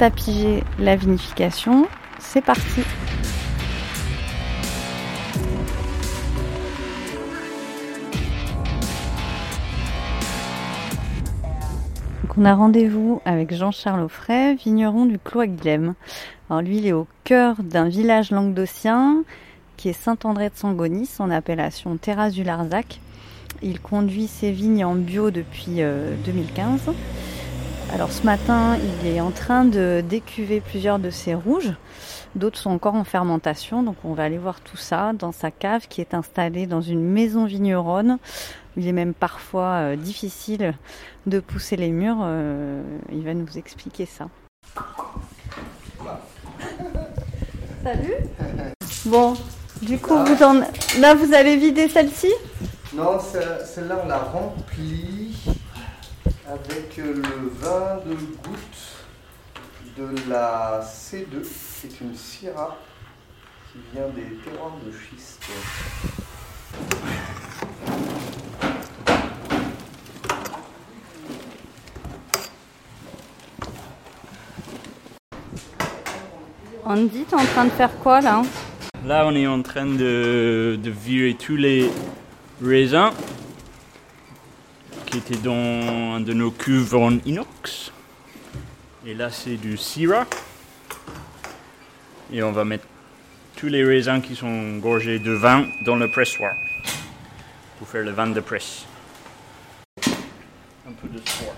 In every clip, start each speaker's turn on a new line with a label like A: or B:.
A: à piger la vinification. C'est parti on a rendez-vous avec Jean-Charles Offray, vigneron du Clos à Guilhem. Alors lui, il est au cœur d'un village languedocien qui est Saint-André de Sangonis, en appellation Terrasse du Larzac. Il conduit ses vignes en bio depuis 2015. Alors ce matin, il est en train de décuver plusieurs de ses rouges. D'autres sont encore en fermentation, donc on va aller voir tout ça dans sa cave qui est installée dans une maison vigneronne. Il est même parfois euh, difficile de pousser les murs. Euh, il va nous expliquer ça. Salut. Bon, du coup, vous en... là, vous allez vider celle-ci?
B: Non, celle-là, on l'a remplie avec le vin de goutte de la C2, qui est une Syrah qui vient des terroirs de schiste.
A: Andy, t'es en train de faire quoi là?
C: Là, on est en train de, virer tous les raisins qui étaient dans un de nos cuves en inox. Et là, c'est du Syrah. Et on va mettre tous les raisins qui sont gorgés de vin dans le pressoir pour faire le vin de presse. Un peu de sport.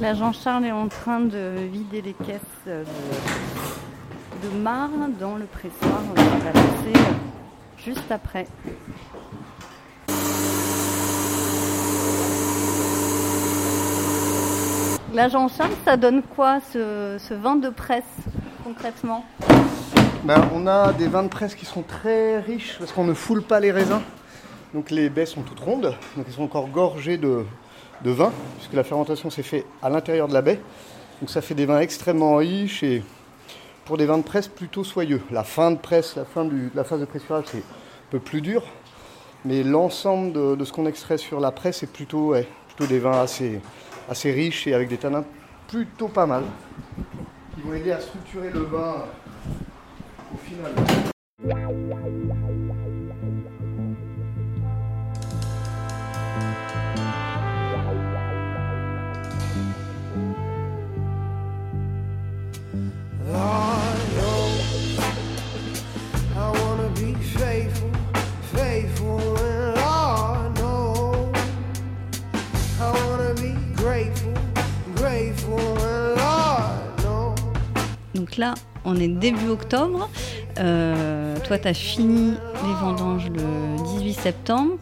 A: Là, Jean-Charles est en train de vider les caisses de, de dans le pressoir. On va passer juste après. Là, Jean-Charles, ça donne quoi ce, vin de presse concrètement?
B: Ben, On a des vins de presse qui sont très riches parce qu'on ne foule pas les raisins. Donc les baies sont toutes rondes, donc elles sont encore gorgées de, de vin, puisque la fermentation s'est faite à l'intérieur de la baie. Donc ça fait des vins extrêmement riches et pour des vins de presse plutôt soyeux. La fin de presse, la fin de la phase de pressurage, c'est un peu plus dur, mais l'ensemble de, ce qu'on extrait sur la presse est plutôt, des vins assez, assez riches et avec des tanins plutôt pas mal, qui vont aider à structurer le vin au final.
A: Là, on est début octobre. Euh, toi, tu as fini les vendanges le 18 septembre.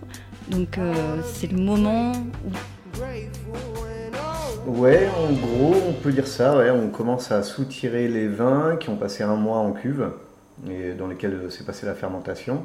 A: Donc euh, c'est le moment où
B: Ouais, en gros, on peut dire ça. On commence à soutirer les vins qui ont passé un mois en cuve et dans lesquels s'est passée la fermentation.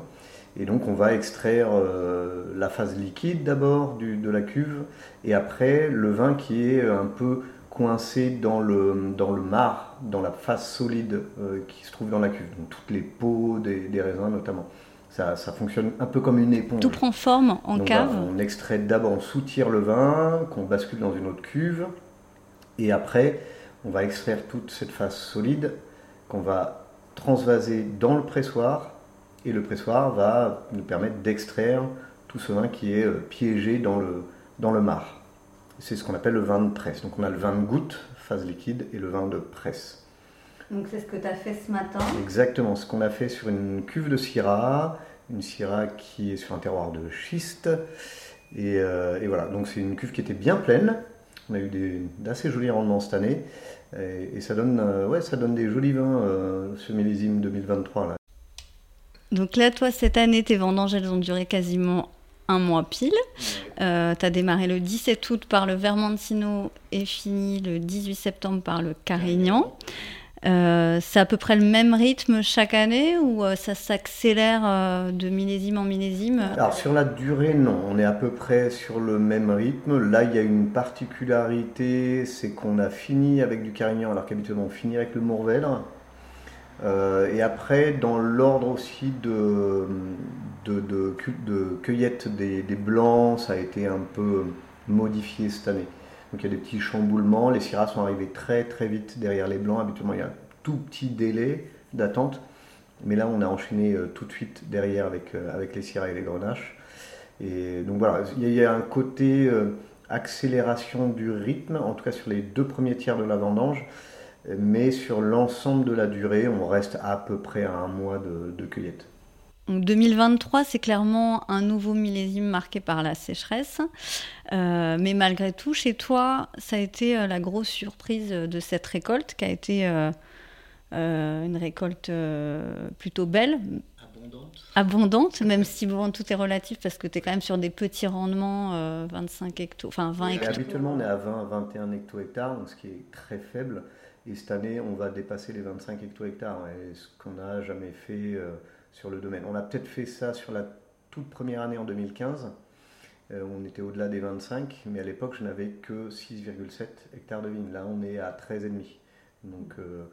B: Et donc, on va extraire euh, la phase liquide d'abord de la cuve et après le vin qui est un peu coincé dans le, dans le marc, dans la phase solide euh, qui se trouve dans la cuve. Donc, toutes les peaux des, raisins notamment. Ça, ça, fonctionne un peu comme une éponge.
A: Tout prend forme en cave.
B: on extrait d'abord, on soutire le vin, qu'on bascule dans une autre cuve, et après, on va extraire toute cette phase solide qu'on va transvaser dans le pressoir, et le pressoir va nous permettre d'extraire tout ce vin qui est euh, piégé dans le, dans le marc. C'est ce qu'on appelle le vin de presse. Donc on a le vin de goutte, phase liquide, et le vin de presse.
A: Donc c'est ce que tu as fait ce matin
B: Exactement, ce qu'on a fait sur une cuve de Syrah, une Syrah qui est sur un terroir de schiste. Et, euh, voilà, donc c'est une cuve qui était bien pleine. On a eu d'assez jolis rendements cette année. Et, ça, donne, euh, ouais, ça donne des jolis vins, euh, ce millésime 2023. Là.
A: Donc là, toi, cette année, tes vendanges, elles ont duré quasiment un mois pile. Euh, tu as démarré le 17 août par le Vermentino et fini le 18 septembre par le Carignan. Euh, c'est à peu près le même rythme chaque année ou euh, ça s'accélère euh, de millésime en millésime?
B: Alors sur la durée, non, on est à peu près sur le même rythme. Là, il y a une particularité, c'est qu'on a fini avec du Carignan alors qu'habituellement on finit avec le Mourvèdre. et après, dans l'ordre aussi de, de, cueillette des, blancs, ça a été un peu modifié cette année. Donc il y a des petits chamboulements. Les Syrahs sont arrivés très très vite derrière les Blancs. Habituellement, il y a un tout petit délai d'attente. Mais là, on a enchaîné euh, tout de suite derrière avec, euh, avec les Syrahs et les Grenaches. Et donc voilà, il y a un côté euh, accélération du rythme, en tout cas sur les deux premiers tiers de la vendange. Mais sur l'ensemble de la durée, on reste à peu près à un mois de cueillette.
A: 2023, c'est clairement un nouveau millésime marqué par la sécheresse. Euh, mais malgré tout, chez toi, ça a été euh, la grosse surprise de cette récolte, qui a été euh, une récolte plutôt belle.
C: Abondante.
A: Abondante, même si bon, tout est relatif parce que tu es quand même sur des petits rendements, 25 hecto, enfin 20 hectares.
B: Habituellement, on est à 20, 21 hecto-hectares, ce qui est très faible. Et cette année, on va dépasser les 25 hecto-hectares, ce qu'on n'a jamais fait sur le domaine. On a peut-être fait ça sur la toute première année en 2015. Euh, on était au-delà des 25, mais à l'époque, je n'avais que 6,7 hectares de vignes. Là, on est à 13,5. Donc, euh,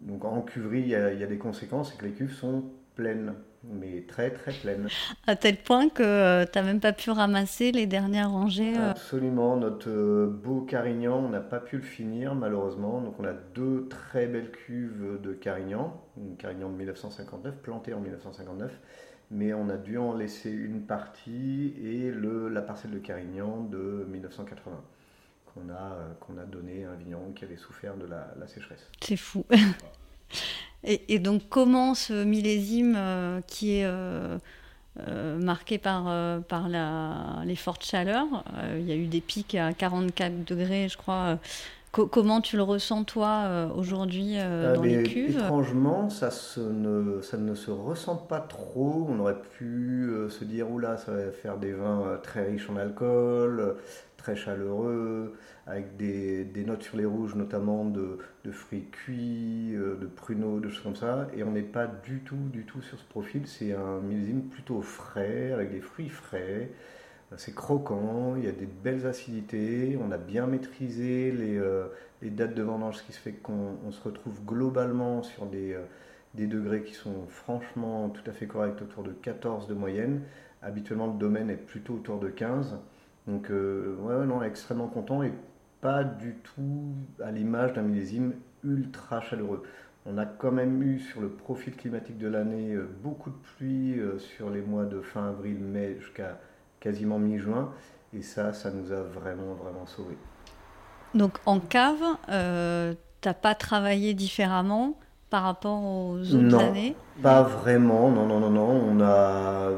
B: donc en cuverie, il y, a, des conséquences, c'est que les cuves sont pleines, mais très très pleines.
A: À tel point que euh, tu n'as même pas pu ramasser les dernières rangées
B: Absolument, notre beau Carignan, on n'a pas pu le finir malheureusement. Donc on a deux très belles cuves de Carignan, une Carignan de 1959, plantée en 1959 mais on a dû en laisser une partie et le, la parcelle de Carignan de 1980 qu'on a, euh, qu'on a donné à un vigneron qui avait souffert de la, sécheresse.
A: C'est fou. et, donc comment ce millésime euh, qui est euh, marqué par, par la, les fortes chaleurs, il y a eu des pics à 44 degrés je crois comment tu le ressens toi euh, aujourd'hui euh, dans les cuves?
B: Étrangement, ça, ne, ça ne se ressent pas trop. On aurait pu euh, se dire, oula, ça va faire des vins très riches en alcool, très chaleureux, avec des, notes sur les rouges, notamment de, fruits cuits, de pruneaux, de choses comme ça. Et on n'est pas du tout, du tout sur ce profil. C'est un millésime plutôt frais, avec des fruits frais. C'est croquant, il y a des belles acidités, on a bien maîtrisé les, euh, dates de vendange, ce qui se fait qu'on se retrouve globalement sur euh, des, degrés qui sont franchement tout à fait corrects, autour de 14 de moyenne. Habituellement, le domaine est plutôt autour de 15. Donc, euh, ouais, non, extrêmement content et pas du tout à l'image d'un millésime ultra chaleureux. On a quand même eu sur le profil climatique de l'année beaucoup de pluie sur les mois de fin avril, mai jusqu'à quasiment mi-juin. Et ça, ça nous a vraiment, vraiment sauvés.
A: Donc en cave, euh, t'as pas travaillé différemment par rapport aux autres années?
B: Pas vraiment, non, non, non, non. On a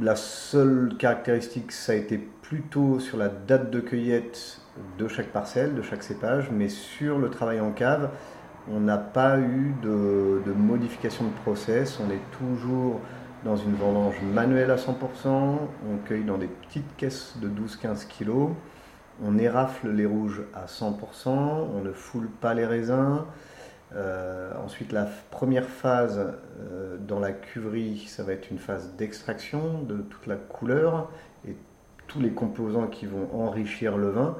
B: la seule caractéristique, ça a été plutôt sur la date de cueillette de chaque parcelle, de chaque cépage, mais sur le travail en cave, on n'a pas eu de, modification de process. On est toujours dans une vendange manuelle à 100%, on cueille dans des petites caisses de 12-15 kg, on érafle les rouges à 100%, on ne foule pas les raisins. Euh, ensuite, la première phase euh, dans la cuverie, ça va être une phase d'extraction de toute la couleur tous les composants qui vont enrichir le vin.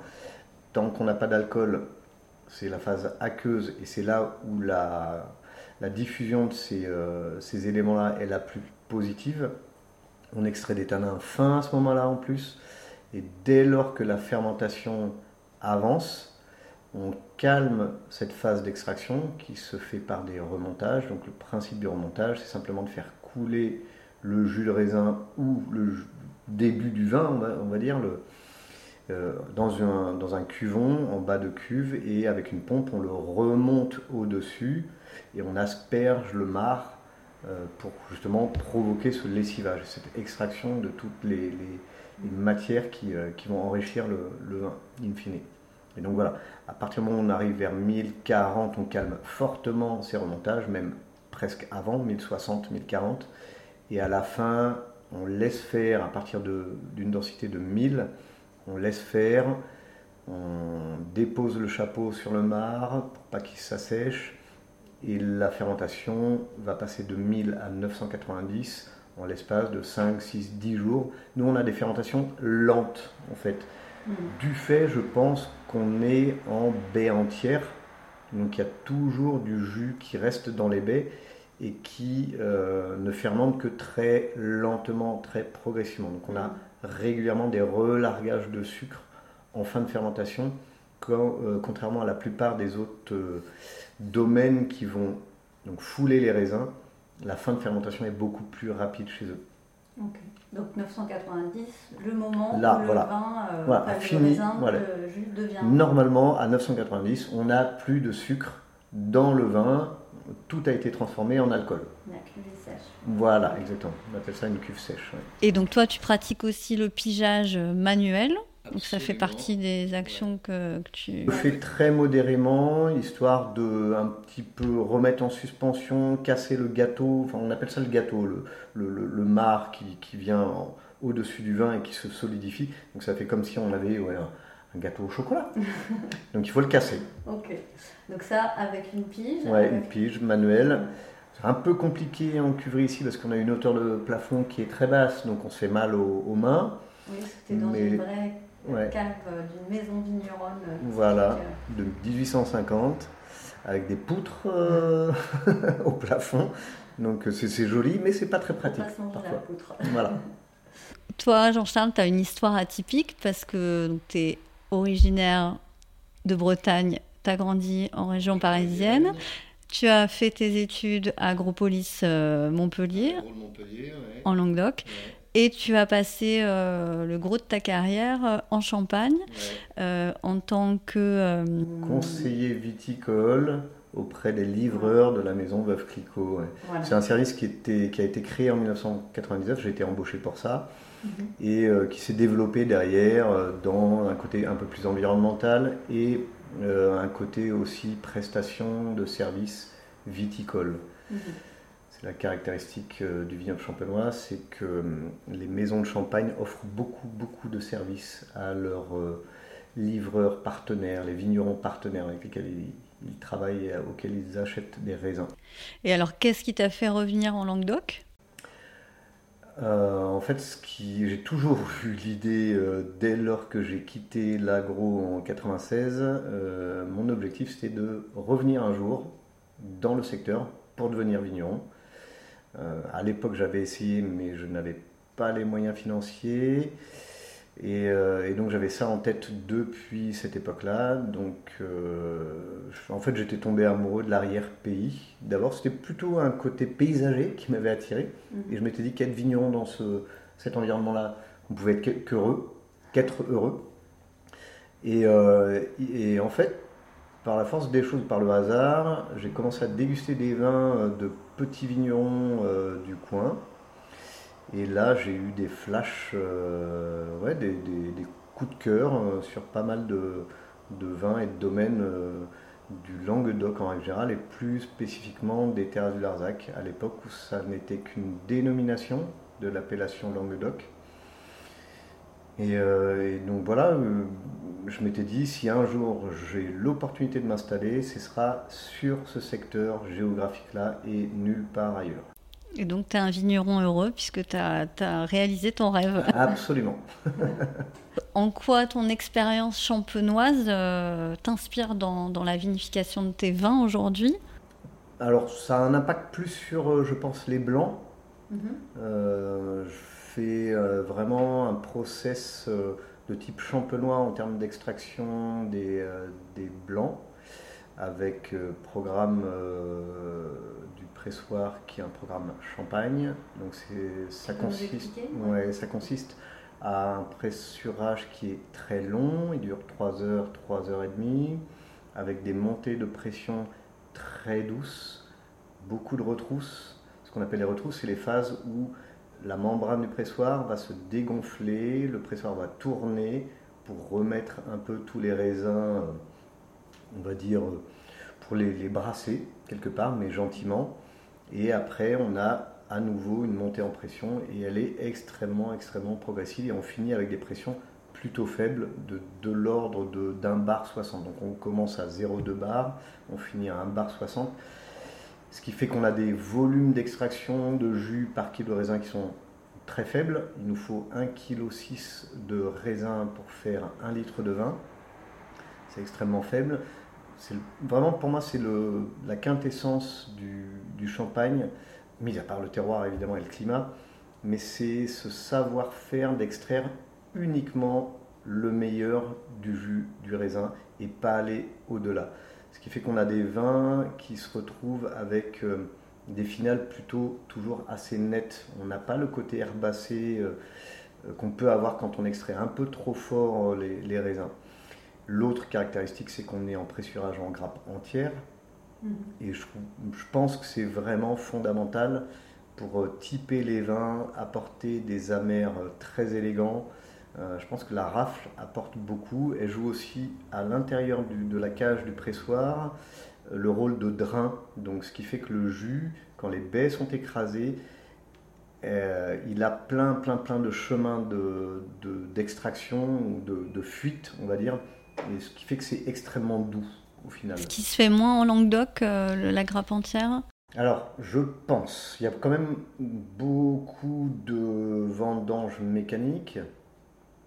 B: Tant qu'on n'a pas d'alcool, c'est la phase aqueuse et c'est là où la, diffusion de ces, euh, ces éléments-là est la plus positive. On extrait des tanins fins à ce moment-là en plus. Et dès lors que la fermentation avance, on calme cette phase d'extraction qui se fait par des remontages. Donc le principe du remontage, c'est simplement de faire couler le jus de raisin ou le début du vin, on va, dire, le, euh, dans, un, dans cuvon en bas de cuve et avec une pompe, on le remonte au-dessus et on asperge le marc euh, pour justement provoquer ce lessivage, cette extraction de toutes les, matières qui, euh, qui, vont enrichir le, vin, in fine. Et donc voilà, à partir du moment où on arrive vers 1040, on calme fortement ces remontages, même presque avant, 1060, 1040. Et à la fin, on laisse faire, à partir d'une densité de 1000, on laisse faire, on dépose le chapeau sur le marc pour pas qu'il s'assèche, Et la fermentation va passer de 1000 à 990 en l'espace de 5, 6, 10 jours. Nous, on a des fermentations lentes, en fait.
A: Mm.
B: Du fait, je pense, qu'on est en baie entière. Donc il y a toujours du jus qui reste dans les baies et qui euh, ne fermente que très lentement, très progressivement. Donc on a régulièrement des relargages de sucre en fin de fermentation, quand, euh, contrairement à la plupart des autres euh, domaines qui vont donc fouler les raisins. La fin de fermentation est beaucoup plus rapide chez eux.
A: Donc 990, le moment
B: Là,
A: où le
B: voilà.
A: vin,
B: Voilà,
A: enfin,
B: fini,
A: raisin,
B: voilà.
A: le jus devient.
B: Normalement, à 990, on n'a plus de sucre dans le vin. Tout a été transformé en alcool.
A: La cuvée sèche.
B: Voilà, exactement. On appelle ça une cuve sèche. ouais.
A: Et donc toi, tu pratiques aussi le pigeage manuel. Donc ça fait partie des actions que, que tu...
B: Je fais très modérément, histoire de un petit peu remettre en suspension, casser le gâteau. Enfin, on appelle ça le gâteau, le, le, le- le marc qui, qui vient en- au-dessus du vin et qui se solidifie. Donc ça fait comme si on avait ouais, un, un gâteau au chocolat. Donc il faut le casser.
A: Ok. Donc ça, avec une pige.
B: Ouais,
A: avec-
B: une pige manuelle. C'est un peu compliqué en cuverie ici parce qu'on a une hauteur de plafond qui est très basse, donc on se fait mal aux, aux mains.
A: Oui, c'était dans
B: Mais-
A: une vraie
B: Ouais.
A: cave euh, d'une maison vigneronne. euh,
B: Voilà, de 1850, avec des poutres euh, au plafond. Donc c'est joli, mais c'est pas très pratique
A: la
B: parfois.
A: poutre.
B: Voilà.
A: Toi, Jean-Charles, tu as une histoire atypique parce que tu es originaire de Bretagne, tu as grandi en région parisienne, tu as fait tes études à Agropolis euh, Montpellier, en Languedoc, et tu as passé euh, le gros de ta carrière euh, en Champagne euh, en tant que... euh,
B: Conseiller viticole auprès des livreurs de la maison Veuve Clicquot. ouais.
A: voilà.
B: C'est un service qui, était, qui a été créé en 1999, j'ai été embauché pour ça,
A: Mhm.
B: et euh, qui s'est développé derrière euh, dans un côté un peu plus environnemental et euh, un côté aussi prestation de services viticoles.
A: Mhm.
B: C'est la caractéristique du vignoble champenois, c'est que les maisons de champagne offrent beaucoup, beaucoup de services à leurs livreurs partenaires, les vignerons partenaires avec lesquels ils, ils travaillent et auxquels ils achètent des raisins.
A: Et alors, qu'est-ce qui t'a fait revenir en Languedoc?
B: Euh, en fait, ce qui, j'ai toujours eu l'idée, euh, dès lors que j'ai quitté l'agro en 96, euh, mon objectif c'était de revenir un jour dans le secteur pour devenir vigneron. Euh, à l'époque, j'avais essayé, mais je n'avais pas les moyens financiers. Et, euh, et donc j'avais ça en tête depuis cette époque-là. Donc euh, en fait j'étais tombé amoureux de l'arrière-pays. D'abord c'était plutôt un côté paysager qui m'avait attiré. Et je m'étais dit qu'être vigneron dans ce, cet environnement-là, on pouvait être qu'heureux, qu'être heureux. Et, euh, et en fait, par la force des choses, par le hasard, j'ai commencé à déguster des vins de petits vignerons du coin. Et là, j'ai eu des flashs, euh, ouais, des, des- des coups de cœur euh, sur pas mal de, de vins et de domaines euh, du Languedoc en règle générale, et plus spécifiquement des terrasses du Larzac, à l'époque où ça n'était qu'une dénomination de l'appellation Languedoc. Et, euh, et donc voilà, euh, je m'étais dit, si un jour j'ai l'opportunité de m'installer, ce sera sur ce secteur géographique-là et nulle part ailleurs.
A: Et donc, tu es un vigneron heureux puisque tu as, réalisé ton rêve.
B: Absolument.
A: En quoi ton expérience champenoise euh, t'inspire dans, dans la vinification de tes vins aujourd'hui?
B: Alors, ça a un impact plus sur, euh, je pense, les blancs. Euh, je fais euh, vraiment un process de type champenois en termes d'extraction des, des blancs, avec programme du pressoir qui est un programme champagne. Donc, ça consiste, ouais, ça consiste à un pressurage qui est très long, il dure 3 heures, 3 heures et demie, avec des montées de pression très douces, beaucoup de retrousses. Ce qu'on appelle les retrousses, c'est les phases où la membrane du pressoir va se dégonfler, le pressoir va tourner pour remettre un peu tous les raisins, euh, on va dire, euh, pour les, les brasser quelque part, mais gentiment. Et après, on a à nouveau une montée en pression et elle est extrêmement, extrêmement progressive et on finit avec des pressions plutôt faibles de, de l'ordre d'un bar 60. Donc on commence à 0,2 bar, on finit à 1 bar 60. ce qui fait qu'on a des volumes d'extraction de jus par kilo de raisin qui sont très faibles. Il nous faut 1,6 kg de raisin pour faire 1 litre de vin. C'est extrêmement faible. Vraiment, pour moi, c'est la quintessence du, du, champagne, mis à part le terroir évidemment et le climat, mais c'est ce savoir-faire d'extraire uniquement le meilleur du jus du raisin et pas aller au-delà. Ce qui fait qu'on a des vins qui se retrouvent avec euh, des finales plutôt toujours assez nettes. On n'a pas le côté herbacé euh, euh, qu'on peut avoir quand on extrait un peu trop fort les, raisins. L'autre caractéristique, c'est qu'on est en pressurage en grappe entière. Mm-hmm. Et je, pense que c'est vraiment fondamental pour typer les vins, apporter des amers très élégants, euh, je pense que la rafle apporte beaucoup. Elle joue aussi à l'intérieur de la cage du pressoir euh, le rôle de drain. Donc, ce qui fait que le jus, quand les baies sont écrasées, euh, il a plein, plein, plein de chemins d'extraction de, ou de, de, fuite, on va dire. Et ce qui fait que c'est extrêmement doux au final.
A: Ce qui se fait moins en Languedoc, la grappe entière
B: alors, je pense, il y a quand même beaucoup de vendanges mécaniques.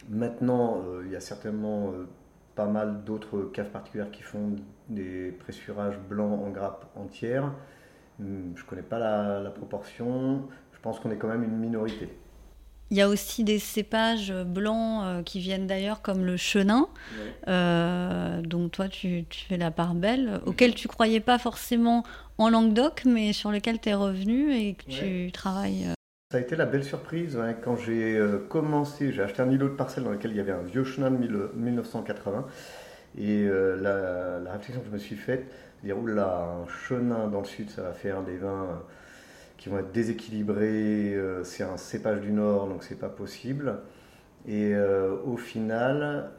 B: Maintenant, euh, il y a certainement euh, pas mal d'autres caves particulières qui font des pressurages blancs en grappe entière. Hmm, je ne connais pas la, proportion. Je pense qu'on est quand même une minorité.
A: Il y a aussi des cépages blancs euh, qui viennent d'ailleurs, comme le chenin, dont toi tu, fais la part belle, auquel tu croyais pas forcément en Languedoc, mais sur lequel tu es revenu et que tu travailles.
B: Ça a été la belle surprise quand j'ai euh, commencé. J'ai acheté un îlot de parcelle dans lequel il y avait un vieux chenin de 1980. Et euh, la, réflexion que je me suis faite, c'est dire oula, un chenin dans le sud, ça va faire des vins euh, qui vont être déséquilibrés. c'est un cépage du nord, donc c'est pas possible. Et au final,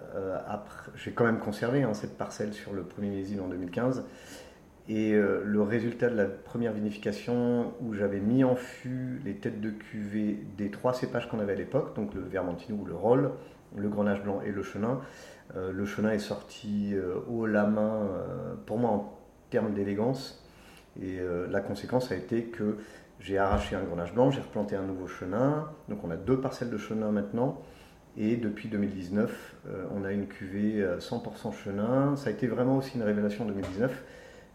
B: j'ai quand même conservé hein, cette parcelle sur le premier millésime en 2015. Et euh, le résultat de la première vinification, où j'avais mis en fût les têtes de cuvée des trois cépages qu'on avait à l'époque, donc le Vermentino ou le Roll, le Grenache blanc et le Chenin, euh, le Chenin est sorti euh, haut la main, pour moi en termes d'élégance. Et la conséquence a été que j'ai arraché un Grenache blanc, j'ai replanté un nouveau Chenin, donc on a deux parcelles de Chenin maintenant. Et depuis 2019, on a une cuvée 100% Chenin. Ça a été vraiment aussi une révélation en 2019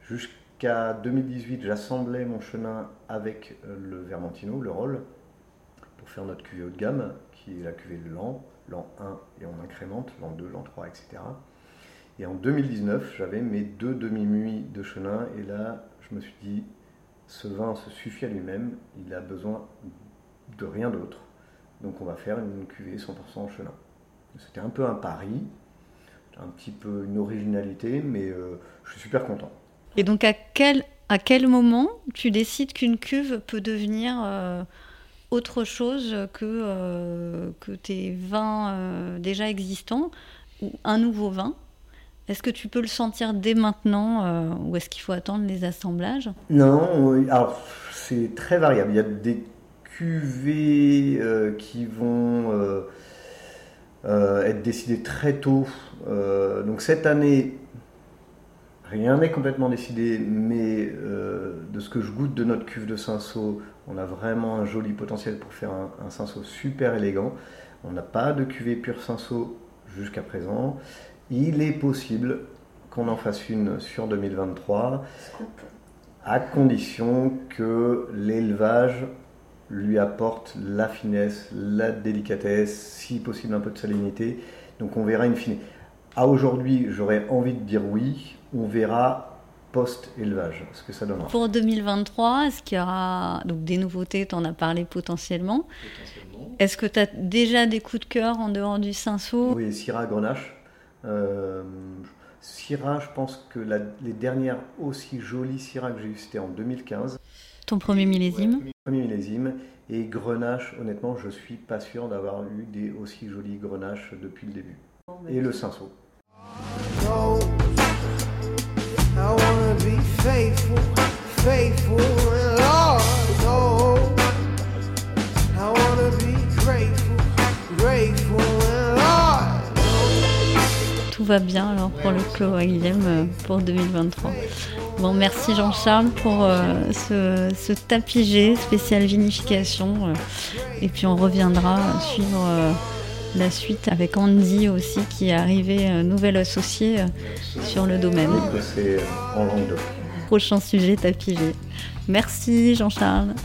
B: Jusqu'à 2018, j'assemblais mon chenin avec euh, le Vermentino, le rôle, pour faire notre cuvée haut de gamme, qui est la cuvée de l'an, l'an 1 et on incrémente, l'an 2, l'an 3, etc. Et en 2019, j'avais mes deux demi-muits de chenin, et là, je me suis dit, ce vin se suffit à lui-même, il a besoin de rien d'autre. Donc on va faire une cuvée 100% en chenin. C'était un peu un pari, un petit peu une originalité, mais euh, je suis super content.
A: Et donc, à quel, à quel moment tu décides qu'une cuve peut devenir euh, autre chose que, euh, que tes vins déjà existants ou un nouveau vin? Est-ce que tu peux le sentir dès maintenant ou est-ce qu'il faut attendre les assemblages?
B: Non, c'est très variable. Il y a des cuvées qui vont être décidées très tôt. donc cette année, Rien n'est complètement décidé, mais euh, de ce que je goûte de notre cuve de Cinsault, on a vraiment un joli potentiel pour faire un, un super élégant. On n'a pas de cuvée pure Cinsault jusqu'à présent. Il est possible qu'on en fasse une sur 2023, à condition que l'élevage lui apporte la finesse, la délicatesse, si possible un peu de salinité. Donc on verra une fine. À aujourd'hui, j'aurais envie de dire oui. On verra post-élevage, ce que ça donnera.
A: Pour 2023, est-ce qu'il y aura donc des nouveautés Tu en as parlé potentiellement. potentiellement. Est-ce que tu as déjà des coups de cœur en dehors du Cinsault?
B: Oui, Syrah Grenache. Euh, Syrah, je pense que les dernières aussi jolies Syrah que j'ai eues, c'était en 2015.
A: Ton premier millésime
B: Premier millésime. Et Grenache, honnêtement, je suis pas sûr d'avoir eu des aussi jolies Grenaches depuis le début. Et le Cinsault.
A: Tout va bien alors pour le Clos Guilhem euh, pour 2023. Bon, merci Jean-Charles pour euh, ce, ce tapis G spécial vinification. euh, et puis on reviendra suivre euh, la suite avec Andy aussi qui est arrivé, euh, nouvel associé sur le domaine.
B: C'est en Languedoc.
A: Prochain sujet tapis G. Merci Jean-Charles.